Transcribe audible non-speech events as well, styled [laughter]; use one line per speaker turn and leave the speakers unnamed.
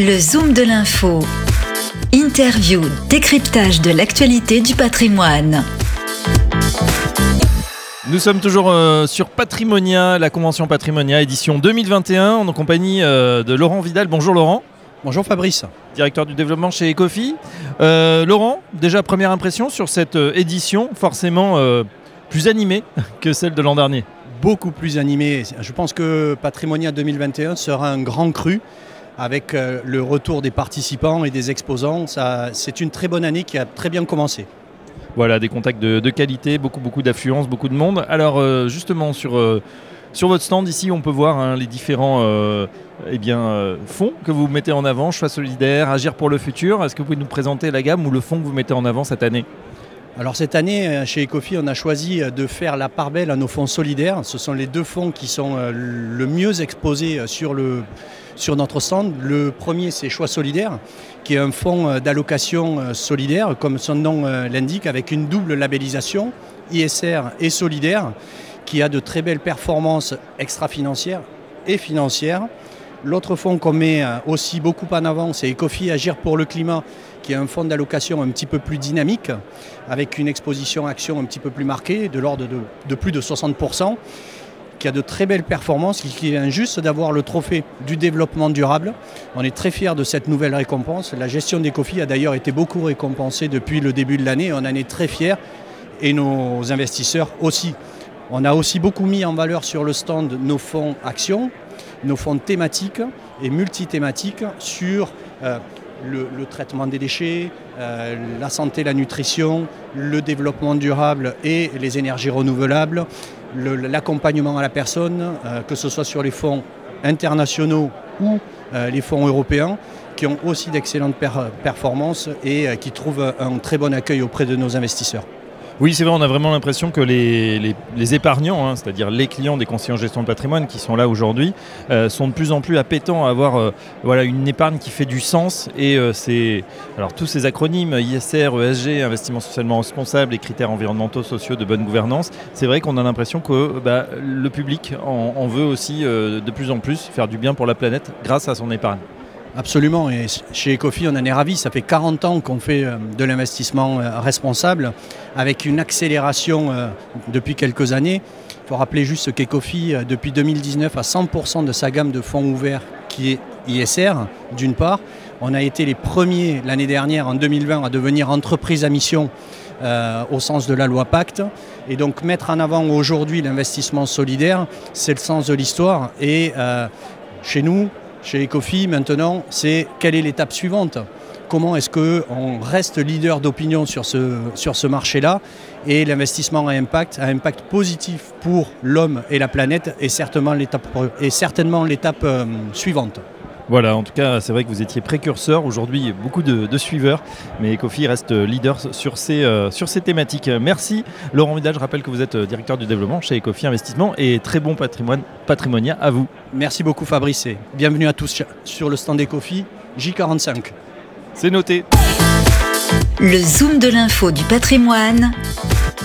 Le Zoom de l'info. Interview, décryptage de l'actualité du patrimoine.
Nous sommes toujours euh, sur Patrimonia, la convention Patrimonia édition 2021 en compagnie euh, de Laurent Vidal. Bonjour Laurent.
Bonjour Fabrice.
Directeur du développement chez Ecofi. Euh, Laurent, déjà première impression sur cette édition, forcément plus animée [laughs] que celle de l'an dernier
Beaucoup plus animée. Je pense que Patrimonia 2021 sera un grand cru avec le retour des participants et des exposants. C'est une très bonne année qui a très bien commencé.
Voilà, des contacts de, qualité, beaucoup, beaucoup d'affluence, beaucoup de monde. Alors, euh, justement, sur, euh, sur votre stand ici, on peut voir hein, les différents euh, eh fonds que vous mettez en avant, Choix solidaire, Agir pour le futur. Est-ce que vous pouvez nous présenter la gamme ou le fonds que vous mettez en avant cette année?
Alors cette année, chez Ecofi, on a choisi de faire la part belle à nos fonds solidaires. Ce sont les deux fonds qui sont le mieux exposés sur notre stand. Le premier, c'est Choix Solidaire, qui est un fonds euh, d'allocation euh, solidaire, comme son nom euh, l'indique, avec une double labellisation, ISR et solidaire, qui a de très belles performances extra-financières et financières. L'autre fonds qu'on met aussi beaucoup en avant, c'est Ecofi Agir pour le climat, qui est un fonds d'allocation un petit peu plus dynamique, avec une exposition action un petit peu plus marquée, de l'ordre de, plus de 60% qui a de très belles performances, qui vient juste d'avoir le trophée du développement durable. On est très fiers de cette nouvelle récompense. La gestion des COFI a d'ailleurs été beaucoup récompensée depuis le début de l'année. On en est très fiers et nos investisseurs aussi. On a aussi beaucoup mis en valeur sur le stand nos fonds actions, nos fonds thématiques et multithématiques sur euh, le, traitement des déchets, euh, la santé, la nutrition, le développement durable et les énergies renouvelables, l'accompagnement à la personne, euh, que ce soit sur les fonds internationaux ou les fonds européens, qui ont aussi d'excellentes performances et qui trouvent un très bon accueil auprès de nos investisseurs.
Oui, c'est vrai, on a vraiment l'impression que les, épargnants, hein, c'est-à-dire les clients des conseillers en gestion de patrimoine qui sont là aujourd'hui, euh, sont de plus en plus appétents à avoir euh, voilà, une épargne qui fait du sens. Et euh, c'est alors tous ces acronymes, ISR, ESG, investissement socialement responsable, et critères environnementaux, sociaux de bonne gouvernance, c'est vrai qu'on a l'impression que bah, le public en veut aussi de plus en plus faire du bien pour la planète grâce à son épargne.
Absolument, et chez Ecofi, on en est ravis. Ça fait 40 ans qu'on fait euh, de l'investissement euh, responsable, avec une accélération euh, depuis quelques années. Il faut rappeler juste qu'Ecofi, depuis 2019, a 100% de sa gamme de fonds ouverts qui est ISR, d'une part. On a été les premiers l'année dernière, en 2020, à devenir entreprise à mission au sens de la loi Pacte. Et donc mettre en avant aujourd'hui l'investissement solidaire, c'est le sens de l'histoire. Et chez nous, chez Ecofi maintenant, c'est quelle est l'étape suivante? Comment est-ce qu'on reste leader d'opinion sur ce, sur ce marché-là? Et l'investissement à impact, à impact positif pour l'homme et la planète est certainement l'étape, est certainement l'étape euh, suivante.
Voilà, en tout cas, c'est vrai que vous étiez précurseur. Aujourd'hui, beaucoup de, suiveurs, mais Ecofi reste leader sur ces, euh, sur ces thématiques. Merci Laurent Vidal. Je rappelle que vous êtes euh, directeur du développement chez Ecofi Investissement et très bon patrimoine patrimonia à vous.
Merci beaucoup Fabrice et bienvenue à tous sur le stand Ecofi J45.
C'est noté.
Le zoom de l'info du patrimoine